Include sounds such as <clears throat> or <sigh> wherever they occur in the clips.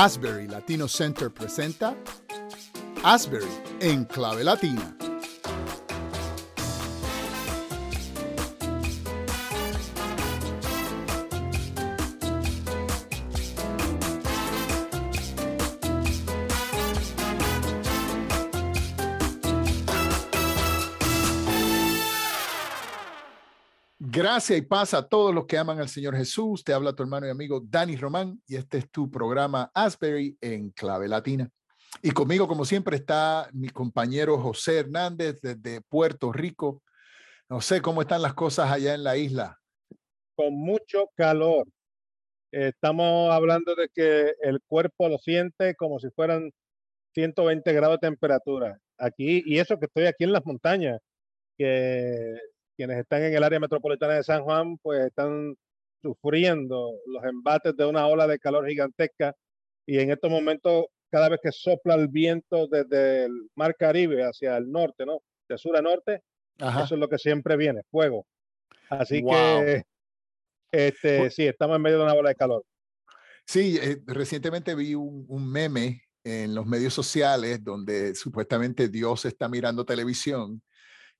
Asbury Latino Center presenta Asbury en clave latina. Gracias y paz a todos los que aman al Señor Jesús. Te habla tu hermano y amigo Dani Román y este es tu programa Asbury en clave latina. Y conmigo, como siempre, está mi compañero José Hernández desde Puerto Rico. No sé cómo están las cosas allá en la isla. Con mucho calor. Estamos hablando de que el cuerpo lo siente como si fueran 120 grados de temperatura. Aquí, y eso que estoy aquí en las montañas, que quienes están en el área metropolitana de San Juan, pues están sufriendo los embates de una ola de calor gigantesca y en estos momentos, cada vez que sopla el viento desde el mar Caribe hacia el norte, ¿no? De sur a norte, eso es lo que siempre viene, fuego. Así que, este, sí, estamos en medio de una ola de calor. Sí, eh, recientemente vi un, un meme en los medios sociales donde supuestamente Dios está mirando televisión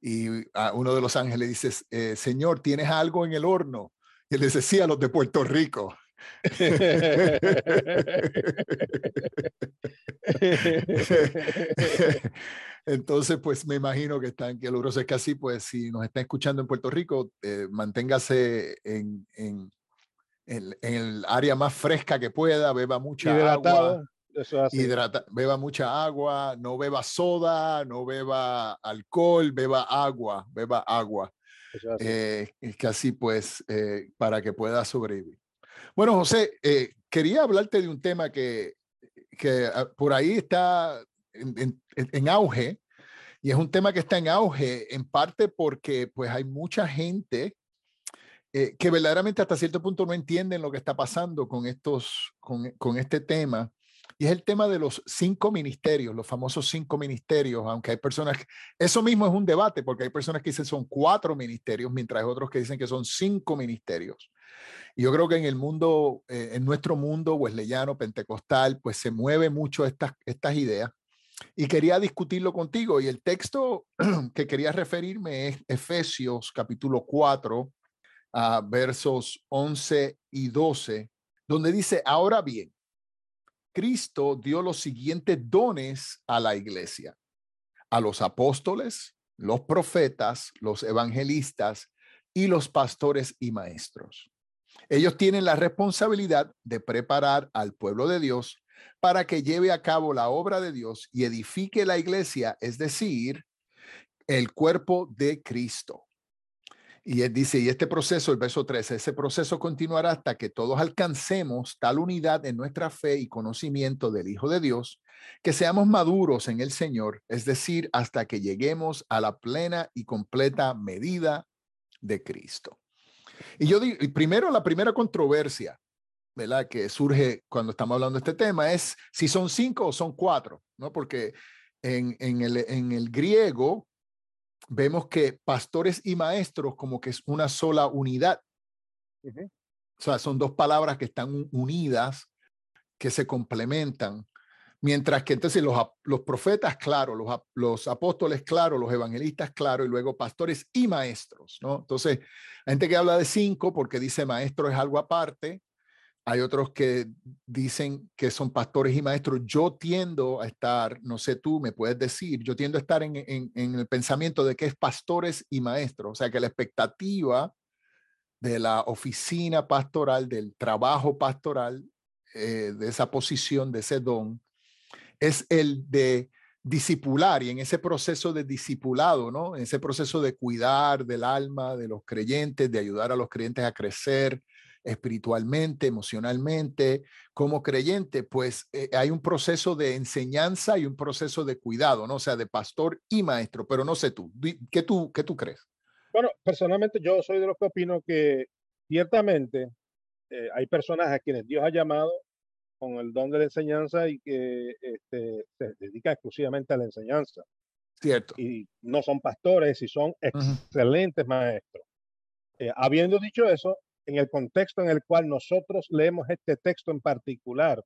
y a uno de los ángeles dice, eh, Señor, ¿tienes algo en el horno? Y él dice, sí, a los de Puerto Rico. <laughs> Entonces, pues me imagino que están calurosos. Es que así, pues, si nos está escuchando en Puerto Rico, eh, manténgase en, en, en, el área más fresca que pueda, beba mucha agua. Hidrata, beba mucha agua, no beba soda, no beba alcohol, beba agua, beba agua. Eh, es que así pues, eh, para que pueda sobrevivir. Bueno, José, eh, quería hablarte de un tema que, que ah, por ahí está en, en, auge y es un tema que está en auge en parte porque pues hay mucha gente que verdaderamente hasta cierto punto no entienden lo que está pasando con estos, con, con este tema y es el tema de los cinco ministerios, los famosos cinco ministerios, aunque hay personas, eso mismo es un debate, porque hay personas que dicen son cuatro ministerios, mientras hay otros que dicen que son cinco ministerios. Y yo creo que en el mundo, eh, en nuestro mundo wesleyano, pentecostal, pues se mueve mucho estas, estas ideas. Y quería discutirlo contigo. Y el texto <clears throat> que quería referirme es Efesios capítulo 4, a versos 11 y 12, donde dice, ahora bien, Cristo dio los siguientes dones a la iglesia, a los apóstoles, los profetas, los evangelistas y los pastores y maestros. Ellos tienen la responsabilidad de preparar al pueblo de Dios para que lleve a cabo la obra de Dios y edifique la iglesia, es decir, el cuerpo de Cristo. Y él dice, y este proceso, el verso 13, ese proceso continuará hasta que todos alcancemos tal unidad en nuestra fe y conocimiento del Hijo de Dios, que seamos maduros en el Señor, es decir, hasta que lleguemos a la plena y completa medida de Cristo. Y yo digo, primero la primera controversia, ¿verdad? Que surge cuando estamos hablando de este tema es si son cinco o son cuatro, ¿no? Porque en, en, el, en el griego vemos que pastores y maestros como que es una sola unidad. O sea, son dos palabras que están unidas, que se complementan. Mientras que entonces los, los profetas, claro, los, los apóstoles, claro, los evangelistas, claro, y luego pastores y maestros, ¿no? Entonces, hay gente que habla de cinco porque dice maestro es algo aparte, hay otros que dicen que son pastores y maestros. Yo tiendo a estar, no sé tú, me puedes decir, yo tiendo a estar en, el pensamiento de que es pastores y maestros. O sea, que la expectativa de la oficina pastoral, del trabajo pastoral, eh, de esa posición, de ese don, es el de discipular y en ese proceso de discipulado, ¿no? En ese proceso de cuidar del alma de los creyentes, de ayudar a los creyentes a crecer, espiritualmente, emocionalmente, como creyente, pues eh, hay un proceso de enseñanza y un proceso de cuidado, ¿no? O sea, de pastor y maestro, pero no sé tú, ¿qué tú, qué tú crees? Bueno, personalmente yo soy de los que opino que ciertamente eh, hay personas a quienes Dios ha llamado con el don de la enseñanza y que este, se dedican exclusivamente a la enseñanza. Cierto. Y no son pastores y son excelentes maestros. Eh, habiendo dicho eso, en el contexto en el cual nosotros leemos este texto en particular,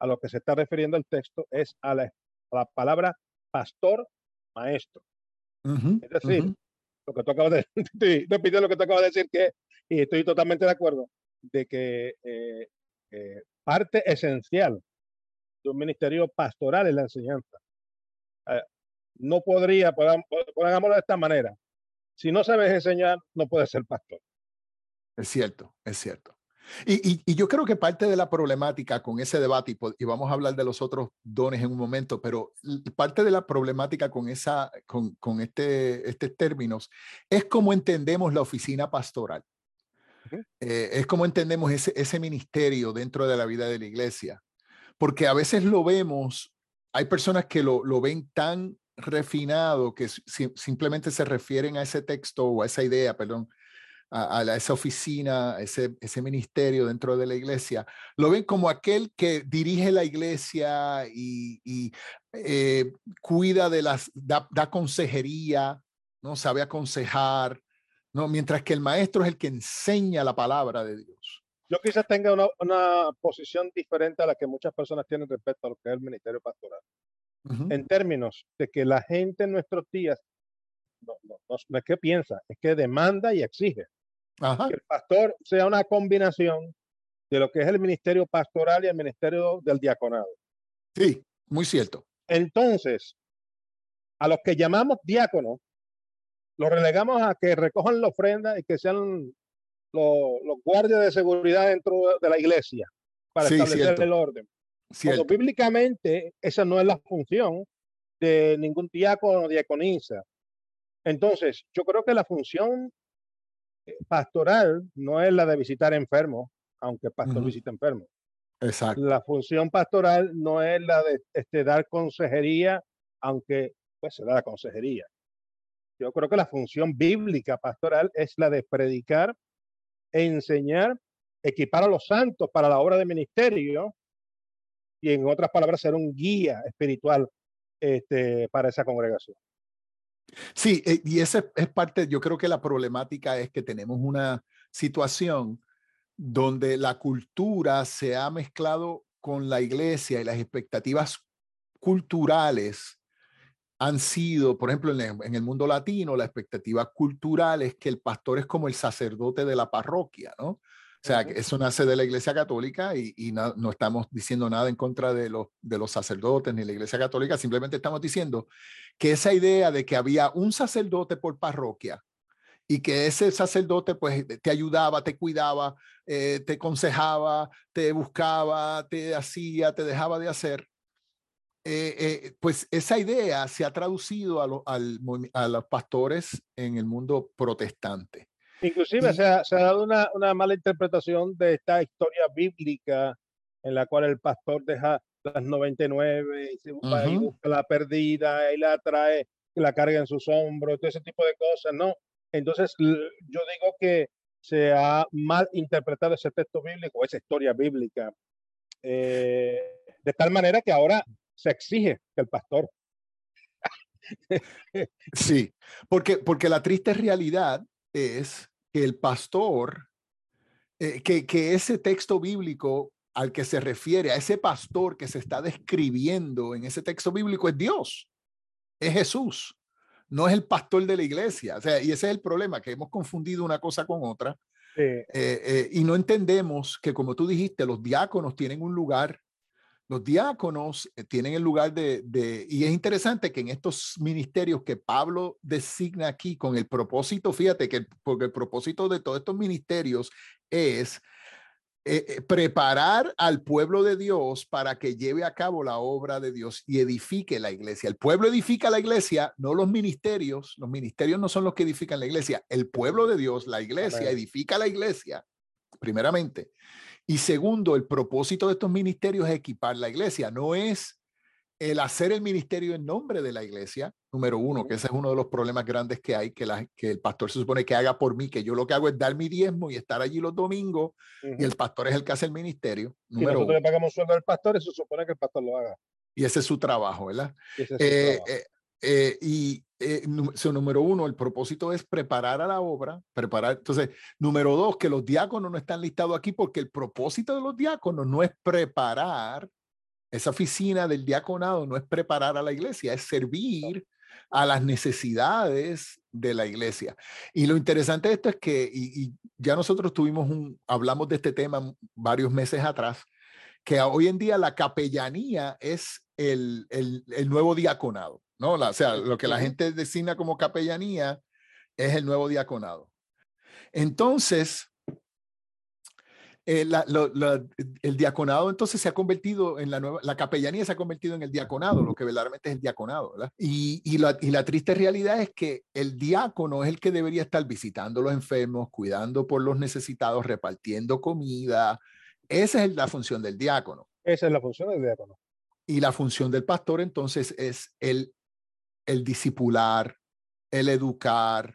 a lo que se está refiriendo el texto es a la, la palabra pastor maestro. es decir, lo que tú acabas de <laughs> decir, lo que tú acabas de decir, que, y estoy totalmente de acuerdo, de que eh, eh, parte esencial de un ministerio pastoral es la enseñanza. Eh, no podría, pongámoslo de esta manera, si no sabes enseñar, no puedes ser pastor. Es cierto, es cierto. Y, yo creo que parte de la problemática con ese debate, y, vamos a hablar de los otros dones en un momento, pero parte de la problemática con, esa, con, con este, este términos es cómo entendemos la oficina pastoral. Eh, es como entendemos ese, ese ministerio dentro de la vida de la iglesia. Porque a veces lo vemos, hay personas que lo, lo ven tan refinado que simplemente se refieren a ese texto o a esa idea, perdón, a, esa oficina, a ese, ese ministerio dentro de la iglesia, lo ven como aquel que dirige la iglesia y, y eh, cuida de las, da, da, consejería, ¿no? Sabe aconsejar, ¿no? Mientras que el maestro es el que enseña la palabra de Dios. Yo quizás tenga una, una posición diferente a la que muchas personas tienen respecto a lo que es el ministerio pastoral. En términos de que la gente en nuestros días no, no, no, es que piensa, es que demanda y exige. Que el pastor sea una combinación de lo que es el ministerio pastoral y el ministerio del diaconado. Sí, muy cierto. Entonces, a los que llamamos diáconos, los relegamos a que recojan la ofrenda y que sean los, guardias de seguridad dentro de la iglesia para establecer el orden. Cuando bíblicamente esa no es la función de ningún diácono o diaconisa. Entonces, yo creo que la función pastoral no es la de visitar enfermos, aunque el pastor visita enfermos. Exacto. La función pastoral no es la de este, dar consejería, aunque pues se da la consejería. Yo creo que la función bíblica pastoral es la de predicar, enseñar, equipar a los santos para la obra de ministerio y en otras palabras ser un guía espiritual este, para esa congregación. Sí, eh, y esa es parte, yo creo que la problemática es que tenemos una situación donde la cultura se ha mezclado con la iglesia y las expectativas culturales han sido, por ejemplo, en el, mundo latino, la expectativa cultural es que el pastor es como el sacerdote de la parroquia, ¿no? O sea, que eso nace de la Iglesia Católica y, no, no, estamos diciendo nada en contra de los, de los sacerdotes ni la Iglesia Católica, simplemente estamos diciendo que esa idea de que había un sacerdote por parroquia y que ese sacerdote pues te ayudaba, te cuidaba, eh, te aconsejaba, te buscaba, te hacía, te dejaba de hacer, eh, eh, pues esa idea se ha traducido a, a, los pastores en el mundo protestante. Inclusive se, ha, se, ha, dado una, una, mala interpretación de esta historia bíblica en la cual el pastor deja las 99 y, se, busca la perdida y la trae, y la carga en sus hombros, todo ese tipo de cosas, ¿no? Entonces yo digo que se ha mal interpretado ese texto bíblico, esa historia bíblica, eh, de tal manera que ahora se exige que el pastor. Sí, porque, porque la triste realidad es que el pastor, eh, que, que ese texto bíblico al que se refiere, a ese pastor que se está describiendo en ese texto bíblico es Dios, es Jesús, no es el pastor de la iglesia. O sea, y ese es el problema, que hemos confundido una cosa con otra. Eh, eh, y no entendemos que, como tú dijiste, los diáconos tienen un lugar los diáconos eh, tienen el lugar de, y es interesante que en estos ministerios que Pablo designa aquí con el propósito, fíjate que porque el propósito de todos estos ministerios es eh, eh, preparar al pueblo de Dios para que lleve a cabo la obra de Dios y edifique la iglesia. El pueblo edifica la iglesia, no los ministerios. Los ministerios no son los que edifican la iglesia. El pueblo de Dios, la iglesia, edifica la iglesia, primeramente. Y segundo, el propósito de estos ministerios es equipar la iglesia, no es el hacer el ministerio en nombre de la iglesia, número uno, que ese es uno de los problemas grandes que hay, que, la, que el pastor se supone que haga por mí, que yo lo que hago es dar mi diezmo y estar allí los domingos, y el pastor es el que hace el ministerio. Número nosotros le pagamos sueldo al pastor y se supone que el pastor lo haga. Y ese es su trabajo, ¿verdad? Eh, eh, eh, y eh, número uno, el propósito es preparar a la obra, preparar. Entonces, número dos, que los diáconos no están listados aquí porque el propósito de los diáconos no es preparar Esa oficina del diaconado no es preparar a la iglesia, es servir a las necesidades de la iglesia. Y lo interesante de esto es que, y, ya nosotros tuvimos un, hablamos de este tema varios meses atrás, que hoy en día la capellanía es el, el, el nuevo diaconado, ¿no? o sea, lo que la gente designa como capellanía es el nuevo diaconado. Entonces, eh, el diaconado entonces se ha convertido en la nueva, la capellanía se ha convertido en el diaconado, lo que verdaderamente es el diaconado, ¿verdad? Y, y, la, y la triste realidad es que el diácono es el que debería estar visitando a los enfermos, cuidando por los necesitados, repartiendo comida. Esa es la función del diácono. Esa es la función del diácono. Y la función del pastor entonces es el, el discipular, el educar,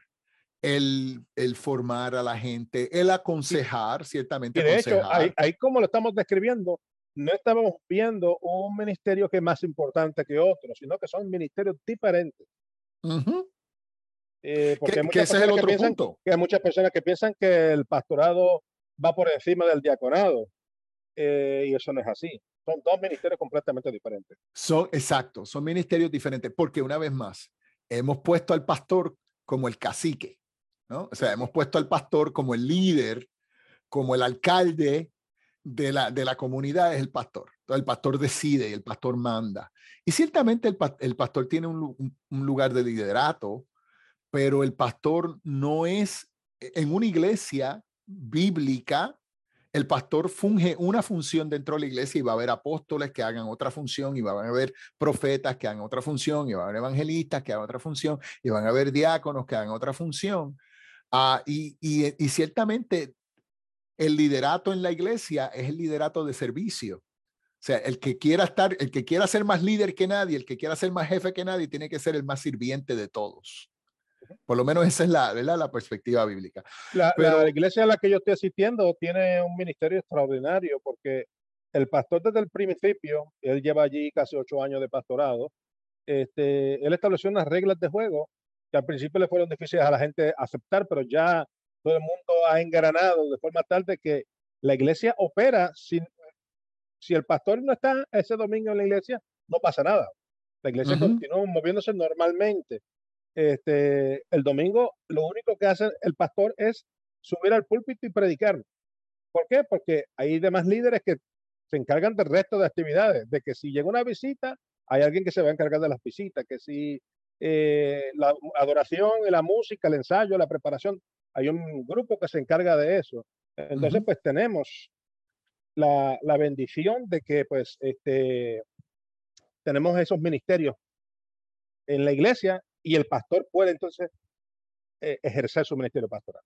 el, el, formar a la gente, el aconsejar, ciertamente. Y de hecho, ahí, como lo estamos describiendo, no estamos viendo un ministerio que es más importante que otro, sino que son ministerios diferentes. Eh, porque que, ese es el otro punto. Que hay muchas personas que piensan que el pastorado va por encima del diaconado, eh, y eso no es así. Son dos ministerios completamente diferentes. Son, exacto, son ministerios diferentes, porque una vez más, hemos puesto al pastor como el cacique. ¿no? O sea, hemos puesto al pastor como el líder, como el alcalde de la, de la comunidad, es el pastor. El pastor decide y el pastor manda. Y ciertamente el, el pastor tiene un, un, lugar de liderato, pero el pastor no es e, en una iglesia bíblica. El pastor funge una función dentro de la iglesia y va a haber apóstoles que hagan otra función y van a haber profetas que hagan otra función y va a haber evangelistas que hagan otra función y van a haber diáconos que hagan otra función. Ah, y, y, ciertamente el liderato en la iglesia es el liderato de servicio. O sea, el que quiera estar, el que quiera ser más líder que nadie, el que quiera ser más jefe que nadie, tiene que ser el más sirviente de todos. Por lo menos esa es la, la perspectiva bíblica. La, Pero, la iglesia a la que yo estoy asistiendo tiene un ministerio extraordinario porque el pastor desde el principio, él lleva allí casi ocho años de pastorado, este, él estableció unas reglas de juego al principio le fueron difíciles a la gente aceptar, pero ya todo el mundo ha engranado de forma tal de que la iglesia opera sin, si el pastor no está ese domingo en la iglesia, no pasa nada. La iglesia continúa moviéndose normalmente. Este, el domingo lo único que hace el pastor es subir al púlpito y predicar. ¿Por qué? Porque hay demás líderes que se encargan del resto de actividades, de que si llega una visita, hay alguien que se va a encargar de las visitas, que si eh, la adoración, la música, el ensayo, la preparación. Hay un grupo que se encarga de eso. Entonces, pues tenemos la, la, bendición de que, pues, este, tenemos esos ministerios en la iglesia y el pastor puede entonces eh, ejercer su ministerio pastoral.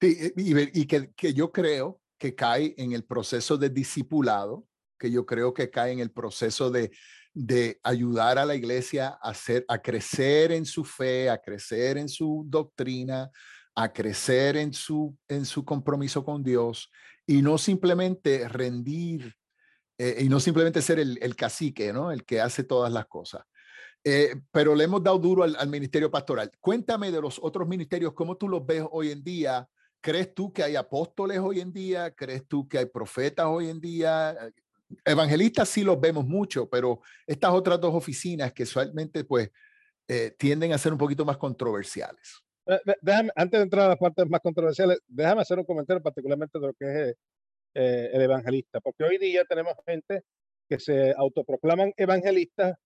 Sí, y, y que, que yo creo que cae en el proceso de discipulado, que yo creo que cae en el proceso de, de ayudar a la iglesia a, hacer, a crecer en su fe, a crecer en su doctrina, a crecer en su, en su compromiso con Dios y no simplemente rendir eh, y no simplemente ser el, el, cacique, ¿no? El que hace todas las cosas. Eh, pero le hemos dado duro al, al, ministerio pastoral. Cuéntame de los otros ministerios, ¿cómo tú los ves hoy en día? ¿Crees tú que hay apóstoles hoy en día? ¿Crees tú que hay profetas hoy en día? evangelistas sí los vemos mucho, pero estas otras dos oficinas que usualmente pues eh, tienden a ser un poquito más controversiales. Déjame, antes de entrar a las partes más controversiales, déjame hacer un comentario particularmente de lo que es eh, el evangelista, porque hoy día tenemos gente que se autoproclaman evangelistas,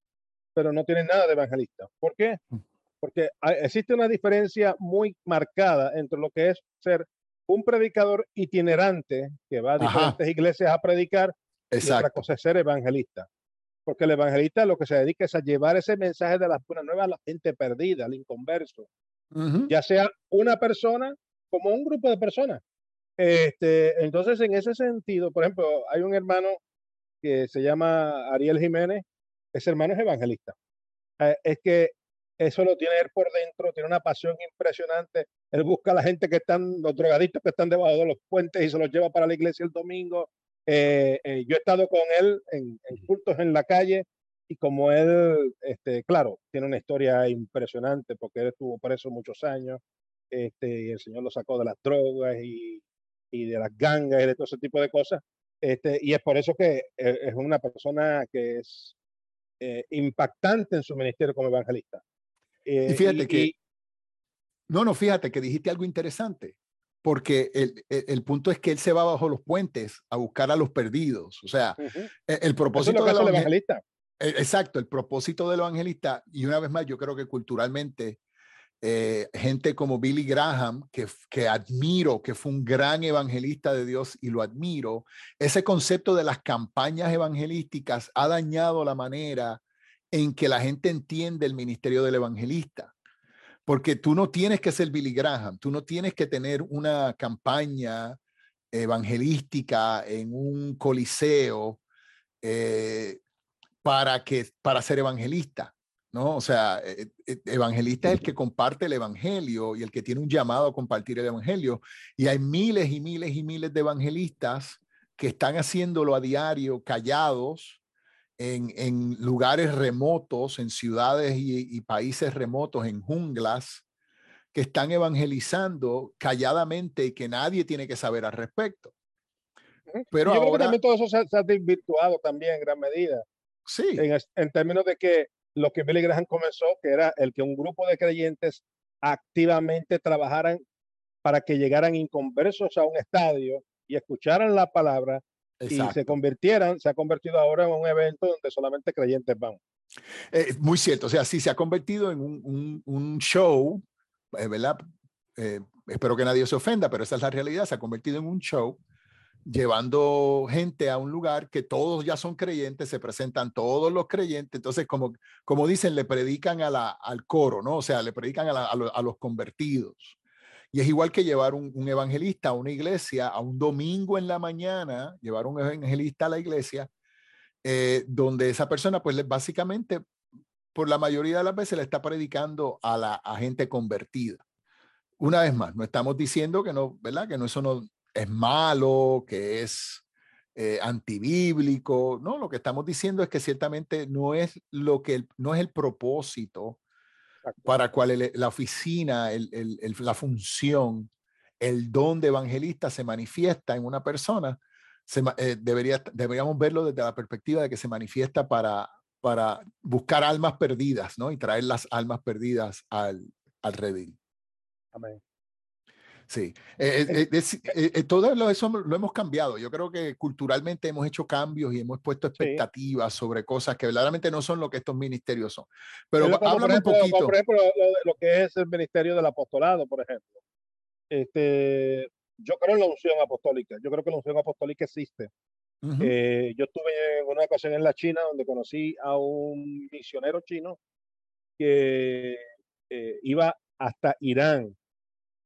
pero no tienen nada de evangelista. ¿Por qué? Mm. Porque existe una diferencia muy marcada entre lo que es ser un predicador itinerante que va a diferentes iglesias a predicar Exacto. Y otra cosa es ser evangelista. Porque el evangelista lo que se dedica es a llevar ese mensaje de las buenas nuevas a la gente perdida, al inconverso. Ya sea una persona como un grupo de personas. Este, entonces, en ese sentido, por ejemplo, hay un hermano que se llama Ariel Jiménez, ese hermano es evangelista. Eh, es que eso lo tiene él por dentro, tiene una pasión impresionante. Él busca a la gente que están, los drogadictos que están debajo de los puentes y se los lleva para la iglesia el domingo. Eh, eh, yo he estado con él en, cultos en la calle y como él, este, claro, tiene una historia impresionante porque él estuvo preso muchos años este, y el Señor lo sacó de las drogas y, y de las gangas y de todo ese tipo de cosas. Este, y es por eso que eh, es una persona que es eh, impactante en su ministerio como evangelista. y fíjate que... no, no, fíjate que dijiste algo interesante porque el, el, punto es que él se va bajo los puentes a buscar a los perdidos. O sea, e, el, propósito del evangelista. E, exacto, el propósito del evangelista, y una vez más, yo creo que culturalmente, eh, gente como Billy Graham, que, que admiro, que fue un gran evangelista de Dios y lo admiro, ese concepto de las campañas evangelísticas ha dañado la manera en que la gente entiende el ministerio del evangelista. Porque tú no tienes que ser Billy Graham, tú no tienes que tener una campaña evangelística en un coliseo eh, para, que, para ser evangelista. ¿No? O sea, e, e, evangelista es el que comparte el evangelio y el que tiene un llamado a compartir el evangelio. Y hay miles y miles y miles de evangelistas que están haciéndolo a diario, callados, en, lugares remotos, en ciudades y, países remotos, en junglas, que están evangelizando calladamente y que nadie tiene que saber al respecto. Pero Yo ahora, creo que también todo eso se, ha desvirtuado también en gran medida. Sí. En, términos de que lo que Billy Graham comenzó, que era el que un grupo de creyentes activamente trabajaran para que llegaran inconversos a un estadio y escucharan la palabra y se convirtieran, se ha convertido ahora en un evento donde solamente creyentes van. Eh, muy cierto, o sea, sí se ha convertido en un, un, show, eh, ¿verdad? Eh, espero que nadie se ofenda, pero esa es la realidad, se ha convertido en un show llevando gente a un lugar que todos ya son creyentes, se presentan todos los creyentes, entonces como, como dicen, le predican a la, al coro, ¿no? O sea, le predican a, a los convertidos. Y es igual que llevar un, evangelista a una iglesia, a un domingo en la mañana, llevar un evangelista a la iglesia, eh, donde esa persona, pues básicamente, por la mayoría de las veces, le está predicando a la gente convertida. Una vez más, no estamos diciendo que no, ¿verdad? Que no, eso no es malo, que es eh, antibíblico. No, lo que estamos diciendo es que ciertamente no es lo que no es el propósito para cual la oficina, la función, el don de evangelista se manifiesta en una persona, eh, debería, deberíamos verlo desde la perspectiva de que se manifiesta para, para buscar almas perdidas, ¿no? Y traer las almas perdidas al, al redil. Amén. Sí, eh, eh, eh, todo eso lo hemos cambiado. Yo creo que culturalmente hemos hecho cambios y hemos puesto expectativas sobre cosas que verdaderamente no son lo que estos ministerios son. Pero háblame un poquito. Por ejemplo, lo, que es el ministerio del apostolado, por ejemplo. Este, yo creo en la unción apostólica. Yo creo que la unción apostólica existe. yo estuve en una ocasión en la China donde conocí a un misionero chino que iba hasta Irán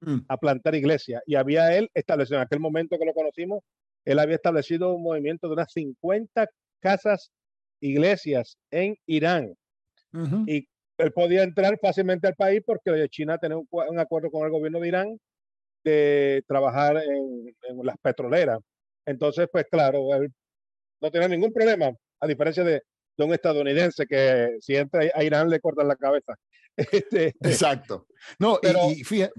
Mm. a plantar iglesia. Y había él establecido, en aquel momento que lo conocimos, él había establecido un movimiento de unas 50 casas, iglesias en Irán. Y él podía entrar fácilmente al país porque China tenía un, acuerdo con el gobierno de Irán de trabajar en, las petroleras. Entonces, pues claro, él no tenía ningún problema, a diferencia de, de un estadounidense que si entra a Irán le cortan la cabeza. <laughs> Este, Exacto. No, pero, y, fíjate,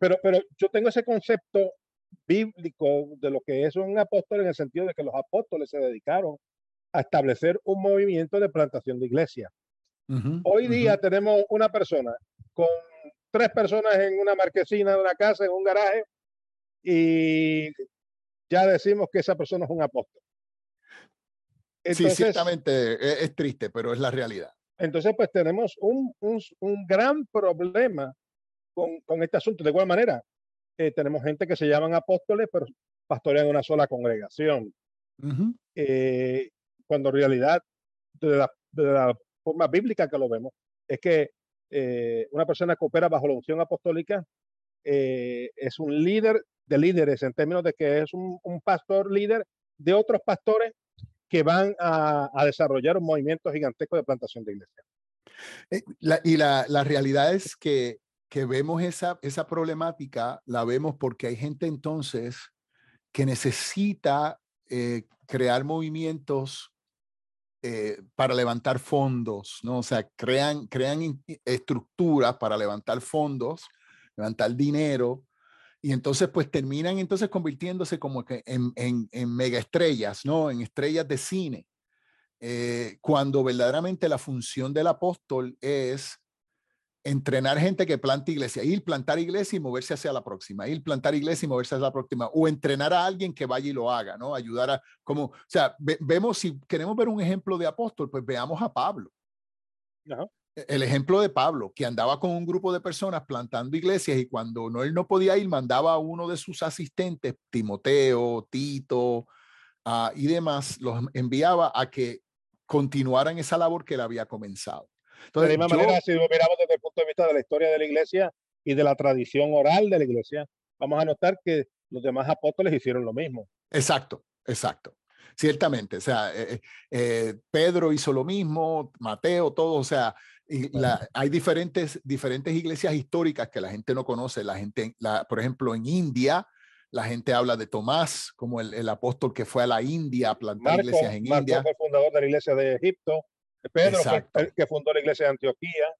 pero, pero yo tengo ese concepto bíblico de lo que es un apóstol en el sentido de que los apóstoles se dedicaron a establecer un movimiento de plantación de iglesia. Hoy día tenemos una persona con tres personas en una marquesina de una casa, en un garaje, y ya decimos que esa persona es un apóstol. sí, ciertamente es, es, triste, pero es la realidad. Entonces, pues tenemos un, un, un gran problema con, este asunto. De igual manera, eh, tenemos gente que se llaman apóstoles, pero pastorean una sola congregación. Eh, cuando en realidad, de la, forma bíblica que lo vemos, es que eh, una persona que opera bajo la unción apostólica es un líder de líderes en términos de que es un, pastor líder de otros pastores que van a, desarrollar un movimiento gigantesco de plantación de iglesia. y la, la, realidad es que que vemos esa, esa problemática, la vemos porque hay gente entonces que necesita eh, crear movimientos eh, para levantar fondos, ¿no? O sea, crean, crean estructuras para levantar fondos, levantar dinero, Y entonces, pues terminan entonces convirtiéndose como que en, en, en mega estrellas, ¿no? En estrellas de cine. Eh, cuando verdaderamente la función del apóstol es entrenar gente que plante iglesia, ir plantar iglesia y moverse hacia la próxima, ir plantar iglesia y moverse hacia la próxima, o entrenar a alguien que vaya y lo haga, ¿no? Ayudar a, como, o sea, vemos, si queremos ver un ejemplo de apóstol, pues veamos a Pablo. E, el ejemplo de Pablo, que andaba con un grupo de personas plantando iglesias y cuando no, él no podía ir, mandaba a uno de sus asistentes, Timoteo, Tito uh, y demás, los enviaba a que continuaran esa labor que él había comenzado. Entonces, de la misma manera, si lo miramos desde el punto de vista de la historia de la iglesia y de la tradición oral de la iglesia, vamos a notar que los demás apóstoles hicieron lo mismo. Exacto, exacto. Ciertamente, o sea, eh, eh, eh, Pedro hizo lo mismo, Mateo, todo, o sea, y la, hay diferentes, diferentes iglesias históricas que la gente no conoce. La gente, la, por ejemplo, en India, la gente habla de Tomás como el, el apóstol que fue a la India a plantar iglesias en Marco India. fue el fundador de la iglesia de Egipto. Pedro que fundó la iglesia de Antioquía.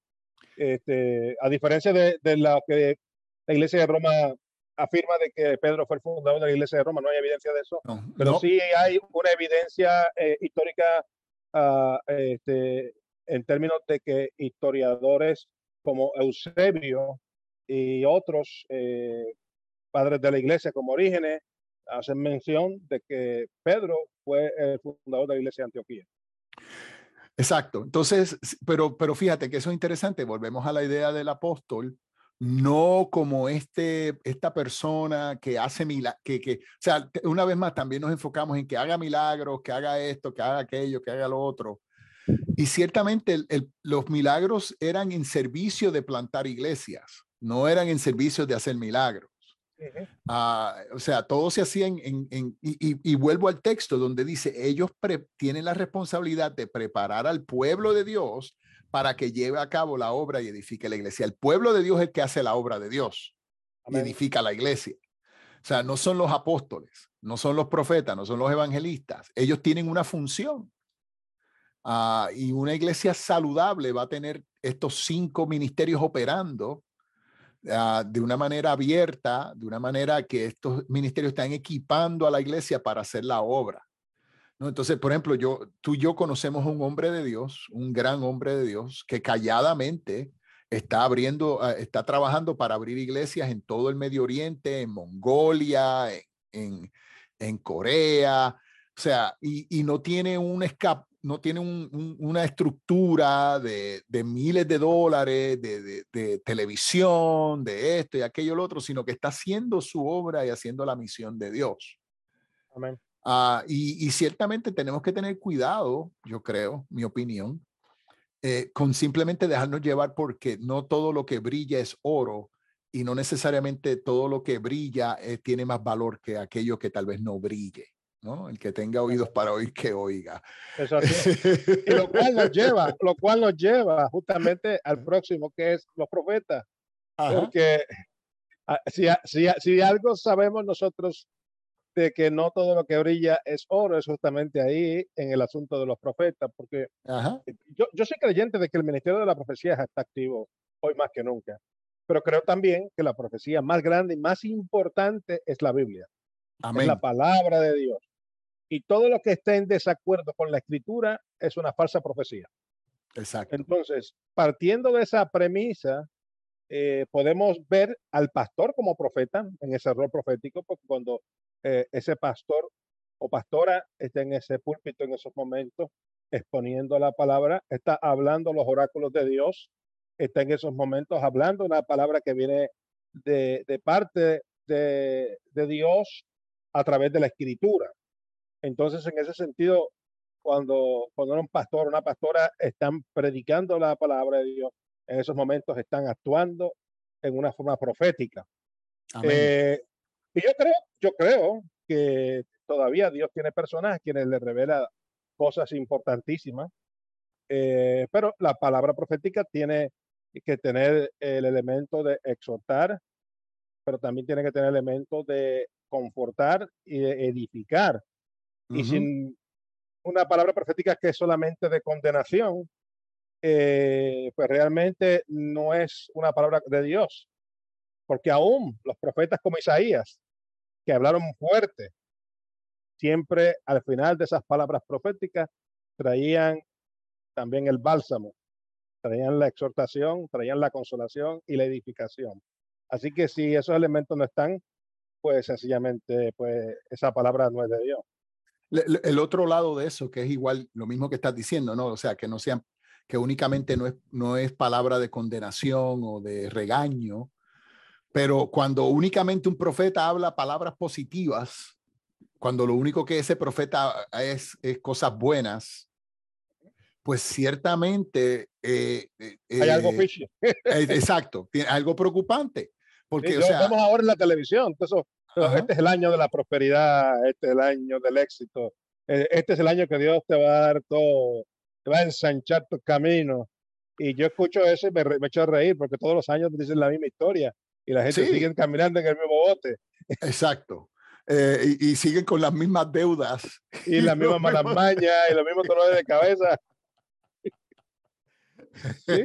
Este, a diferencia de, de la que la iglesia de Roma afirma de que Pedro fue el fundador de la iglesia de Roma, no hay evidencia de eso, No, pero no, sí hay una evidencia eh, histórica ah, este, en términos de que historiadores como Eusebio y otros eh, padres de la iglesia como Orígenes hacen mención de que Pedro fue el fundador de la iglesia de Antioquía. Exacto. Entonces, pero, pero fíjate que eso es interesante. Volvemos a la idea del apóstol, no como este, esta persona que hace milagros, que, que, o sea, una vez más también nos enfocamos en que haga milagros, que haga esto, que haga aquello, que haga lo otro. Y ciertamente los milagros eran en servicio de plantar iglesias, no eran en servicio de hacer milagros. Uh -huh. uh, o sea, todo se hacía en, en, en y, y, y, vuelvo al texto donde dice, ellos tienen la responsabilidad de preparar al pueblo de Dios para que lleve a cabo la obra y edifique la iglesia. El pueblo de Dios es el que hace la obra de Dios Amén. y edifica la iglesia. O sea, no son los apóstoles, no son los profetas, no son los evangelistas. Ellos tienen una función. Uh, y una iglesia saludable va a tener estos cinco ministerios operando Uh, de una manera abierta, de una manera que estos ministerios están equipando a la iglesia para hacer la obra. ¿no? Entonces, por ejemplo, yo, tú y yo conocemos a un hombre de Dios, un gran hombre de Dios, que calladamente está abriendo, uh, está trabajando para abrir iglesias en todo el Medio Oriente, en Mongolia, en, en, en Corea, o sea, y, y no tiene un escape no tiene un, un, una estructura de, de, miles de dólares, de, de, de, televisión, de esto y aquello, lo otro, sino que está haciendo su obra y haciendo la misión de Dios. Amén. Uh, y, y, ciertamente tenemos que tener cuidado, yo creo, mi opinión, eh, con simplemente dejarnos llevar porque no todo lo que brilla es oro y no necesariamente todo lo que brilla eh, tiene más valor que aquello que tal vez no brille. ¿No? El que tenga oídos para oír, que oiga. Eso así. <laughs> Y lo cual nos lleva, lo cual nos lleva justamente al próximo, que es los profetas. Ajá. Porque ah, si, si, si algo sabemos nosotros de que no todo lo que brilla es oro, es justamente ahí en el asunto de los profetas, porque yo, yo soy creyente de que el ministerio de la profecía está activo hoy más que nunca, pero creo también que la profecía más grande y más importante es la Biblia. Amén. Es la palabra de Dios y todo lo que esté en desacuerdo con la escritura es una falsa profecía. Exacto. Entonces, partiendo de esa premisa, eh, podemos ver al pastor como profeta en ese rol profético, porque cuando eh, ese pastor o pastora está en ese púlpito en esos momentos, exponiendo la palabra, está hablando los oráculos de Dios, está en esos momentos hablando una palabra que viene de, de parte de, de Dios a través de la escritura. Entonces, en ese sentido, cuando, cuando un pastor o una pastora están predicando la palabra de Dios, en esos momentos están actuando en una forma profética. Eh, y yo creo, yo creo que todavía Dios tiene personas a quienes le revela cosas importantísimas, eh, pero la palabra profética tiene que tener el elemento de exhortar, pero también tiene que tener el elemento de confortar y de edificar uh -huh. sin una palabra profética que es solamente de condenación, eh, pues realmente no es una palabra de Dios. porque aún los profetas como Isaías, que hablaron fuerte, siempre al final de esas palabras proféticas traían también el bálsamo, traían la exhortación, traían la consolación y la edificación. Así que si esos elementos no están, pues sencillamente, pues esa palabra no es de Dios. El otro lado de eso, que es igual lo mismo que estás diciendo, ¿no? O sea, que no sean, que únicamente no es, no es palabra de condenación o de regaño, pero cuando únicamente un profeta habla palabras positivas, cuando lo único que ese profeta es, es cosas buenas, pues ciertamente eh, eh, hay algo fishy. Eh, exacto, tiene algo preocupante. Porque, o sea, vemos ahora en la televisión, este es el año de la prosperidad, este es el año del éxito, este es el año que Dios te va a dar todo, te va a ensanchar tu camino. Y yo escucho eso y me, me echo a reír porque todos los años dicen la misma historia y la gente sigue caminando en el mismo bote. Exacto. Eh, y, siguen con las mismas deudas. Y <laughs> las mismas malas mañas y los mismos dolores de cabeza. <laughs> Sí.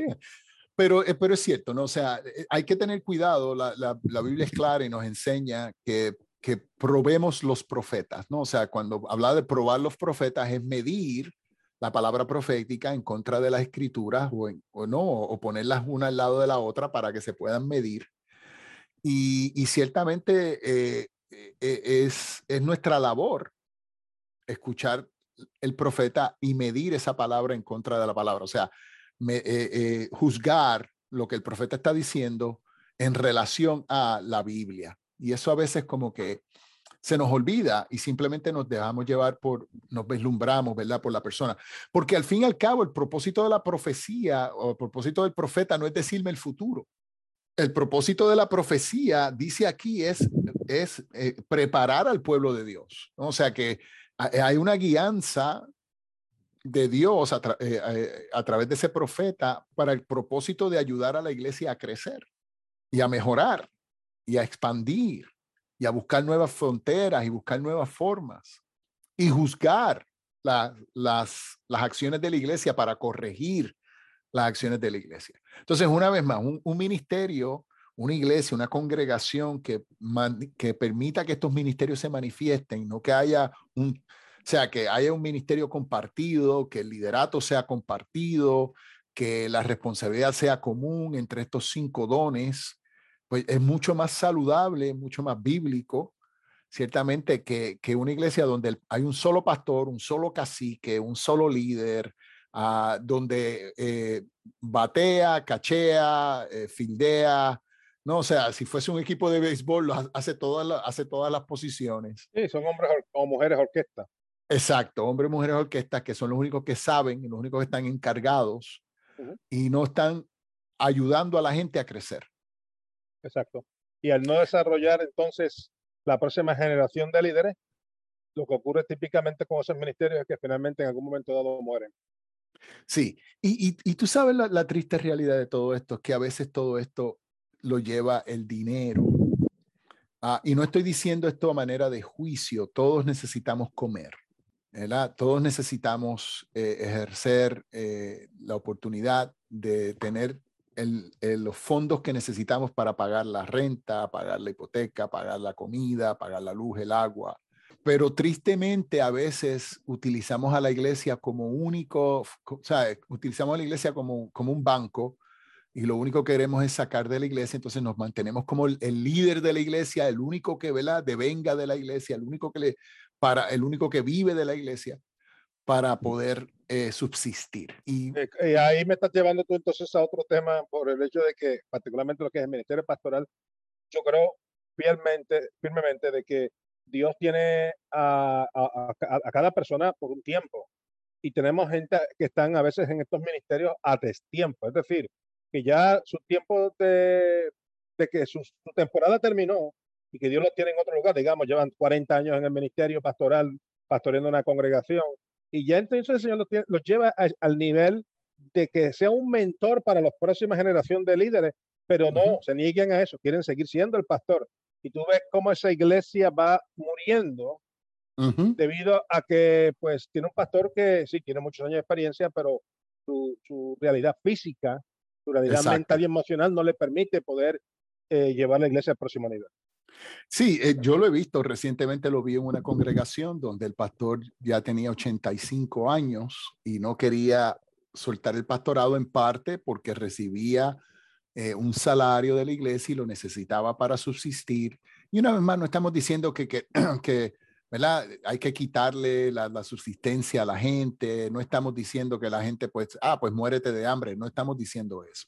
Pero, eh, pero es cierto, ¿no? O sea, eh, hay que tener cuidado. La, la, la Biblia es clara y nos enseña que, que probemos los profetas, ¿no? O sea, cuando habla de probar los profetas es medir la palabra profética en contra de las escrituras o, no, o ponerlas una al lado de la otra para que se puedan medir. Y, y ciertamente eh, es, es nuestra labor escuchar el profeta y medir esa palabra en contra de la palabra. O sea, me, eh, eh, juzgar lo que el profeta está diciendo en relación a la Biblia. Y eso a veces como que se nos olvida y simplemente nos dejamos llevar por, nos vislumbramos, ¿verdad? Por la persona. Porque al fin y al cabo, el propósito de la profecía o el propósito del profeta no es decirme el futuro. El propósito de la profecía, dice aquí, es, es eh, preparar al pueblo de Dios. O sea que hay una guianza de Dios a, eh, eh, a, través de ese profeta para el propósito de ayudar a la iglesia a crecer y a mejorar y a expandir y a buscar nuevas fronteras y buscar nuevas formas y juzgar las, las acciones de la iglesia para corregir las acciones de la iglesia. Entonces, una vez más, un, ministerio, una iglesia, una congregación que, que permita que estos ministerios se manifiesten, no que haya un, sea, que haya un ministerio compartido, que el liderato sea compartido, que la responsabilidad sea común entre estos cinco dones, pues es mucho más saludable, mucho más bíblico, ciertamente, que, que una iglesia donde hay un solo pastor, un solo cacique, un solo líder, uh, donde eh, batea, cachea, eh, fildea, no, o sea, si fuese un equipo de béisbol, hace todas, hace todas las posiciones. Sí, son hombres o mujeres orquesta. Exacto, hombres y mujeres orquestas que son los únicos que saben y los únicos que están encargados y no están ayudando a la gente a crecer. Exacto. Y al no desarrollar entonces la próxima generación de líderes, lo que ocurre típicamente con esos ministerios es que finalmente en algún momento dado mueren. Sí, y, y, y tú sabes la, la, triste realidad de todo esto, que a veces todo esto lo lleva el dinero. Ah, y no estoy diciendo esto a manera de juicio, todos necesitamos comer. Todos necesitamos eh, ejercer eh, la oportunidad de tener los fondos que necesitamos para pagar la renta, pagar la hipoteca, pagar la comida, pagar la luz, el agua. Pero tristemente a veces utilizamos a la iglesia como único, o sea, utilizamos a la iglesia como, como un banco y lo único que queremos es sacar de la iglesia, entonces nos mantenemos como el, líder de la iglesia, el único que ¿verdad? devenga de la iglesia, el único que le para el único que vive de la iglesia para poder eh, subsistir. Y, ahí me estás llevando tú entonces a otro tema por el hecho de que, particularmente lo que es el ministerio pastoral, yo creo fielmente, firmemente de que Dios tiene a, a, a, cada persona por un tiempo. Y tenemos gente que están a veces en estos ministerios a destiempo, es decir, que ya su tiempo de, de que su, su temporada terminó y que Dios los tiene en otro lugar, digamos, llevan 40 años en el ministerio pastoral, pastoreando una congregación, y ya entonces el Señor los, lleva al nivel de que sea un mentor para la próxima generación de líderes, pero no, se niegan a eso, quieren seguir siendo el pastor. Y tú ves cómo esa iglesia va muriendo debido a que pues tiene un pastor que sí tiene muchos años de experiencia, pero su, su realidad física, realidad mental y emocional no le permite poder eh, llevar la iglesia al próximo nivel. Sí, eh, yo lo he visto, recientemente lo vi en una congregación donde el pastor ya tenía 85 años y no quería soltar el pastorado en parte porque recibía eh, un salario de la iglesia y lo necesitaba para subsistir. Y una vez más, no estamos diciendo que, que, <clears throat> que hay que quitarle la, subsistencia a la gente, no estamos diciendo que la gente, pues, ah, pues muérete de hambre, no estamos diciendo eso.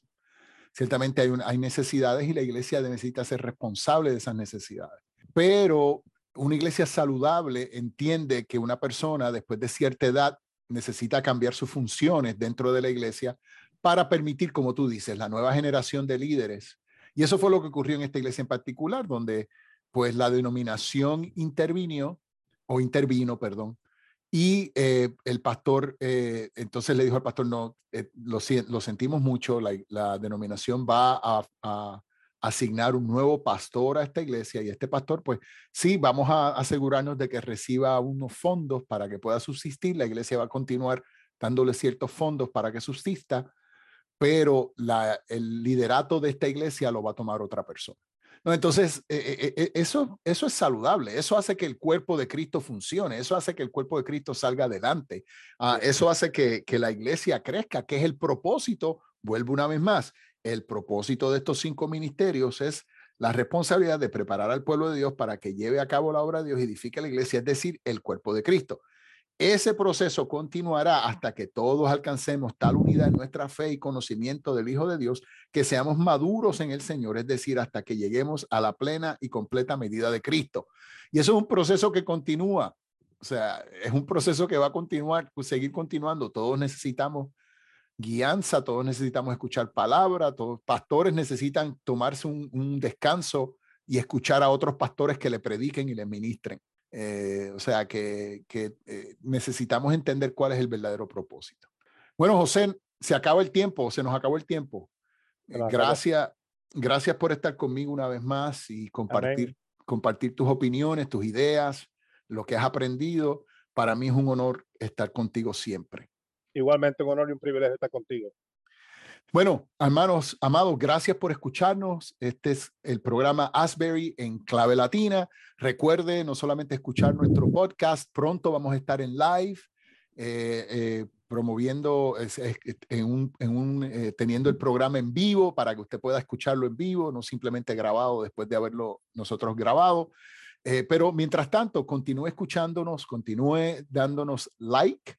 Ciertamente hay, hay necesidades y la iglesia necesita ser responsable de esas necesidades. Pero una iglesia saludable entiende que una persona después de cierta edad necesita cambiar sus funciones dentro de la iglesia para permitir, como tú dices, la nueva generación de líderes. Y eso fue lo que ocurrió en esta iglesia en particular, donde pues la denominación intervino o intervino, perdón, y eh, el pastor, eh, entonces le dijo al pastor, no, eh, lo, sentimos mucho, la, denominación va a, asignar un nuevo pastor a esta iglesia y este pastor, pues sí, vamos a asegurarnos de que reciba unos fondos para que pueda subsistir, la iglesia va a continuar dándole ciertos fondos para que subsista, pero el liderato de esta iglesia lo va a tomar otra persona. No, entonces, eh, eh, eso, eso es saludable, eso hace que el cuerpo de Cristo funcione, eso hace que el cuerpo de Cristo salga adelante, ah, eso hace que, que la iglesia crezca, que es el propósito, vuelvo una vez más, el propósito de estos cinco ministerios es la responsabilidad de preparar al pueblo de Dios para que lleve a cabo la obra de Dios y edifique la iglesia, es decir, el cuerpo de Cristo. Ese proceso continuará hasta que todos alcancemos tal unidad en nuestra fe y conocimiento del Hijo de Dios, que seamos maduros en el Señor, es decir, hasta que lleguemos a la plena y completa medida de Cristo. Y eso es un proceso que continúa, o sea, es un proceso que va a continuar, seguir continuando. Todos necesitamos guianza, todos necesitamos escuchar palabra, todos pastores necesitan tomarse un, un descanso y escuchar a otros pastores que le prediquen y le ministren. Eh, o sea que, que eh, necesitamos entender cuál es el verdadero propósito. Bueno, José, se acaba el tiempo, se nos acabó el tiempo. Eh, gracias, gracias por estar conmigo una vez más y compartir, compartir tus opiniones, tus ideas, lo que has aprendido. Para mí es un honor estar contigo siempre. Igualmente un honor y un privilegio estar contigo. Bueno, hermanos, amados, gracias por escucharnos. Este es el programa Asbury en clave latina. Recuerde no solamente escuchar nuestro podcast, pronto vamos a estar en live, eh, eh, promoviendo, eh, teniendo el programa en vivo para que usted pueda escucharlo en vivo, no simplemente grabado después de haberlo nosotros grabado. pero mientras tanto, continúe escuchándonos, continúe dándonos like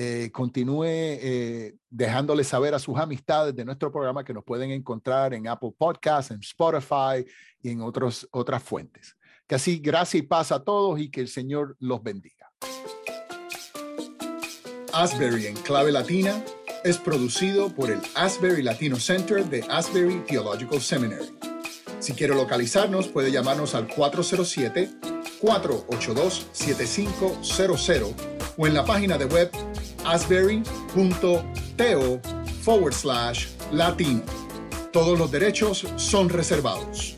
eh, continúe eh, dejándole saber a sus amistades de nuestro programa que nos pueden encontrar en Apple Podcasts, en Spotify y en otros, otras fuentes. Que así, gracia y paz a todos y que el Señor los bendiga. Asbury en clave latina es producido por el Asbury Latino Center de Asbury Theological Seminary. Si quiere localizarnos, puede llamarnos al 407 482 7500 o en la página de web asbury.to forward slash latino. Todos los derechos son reservados.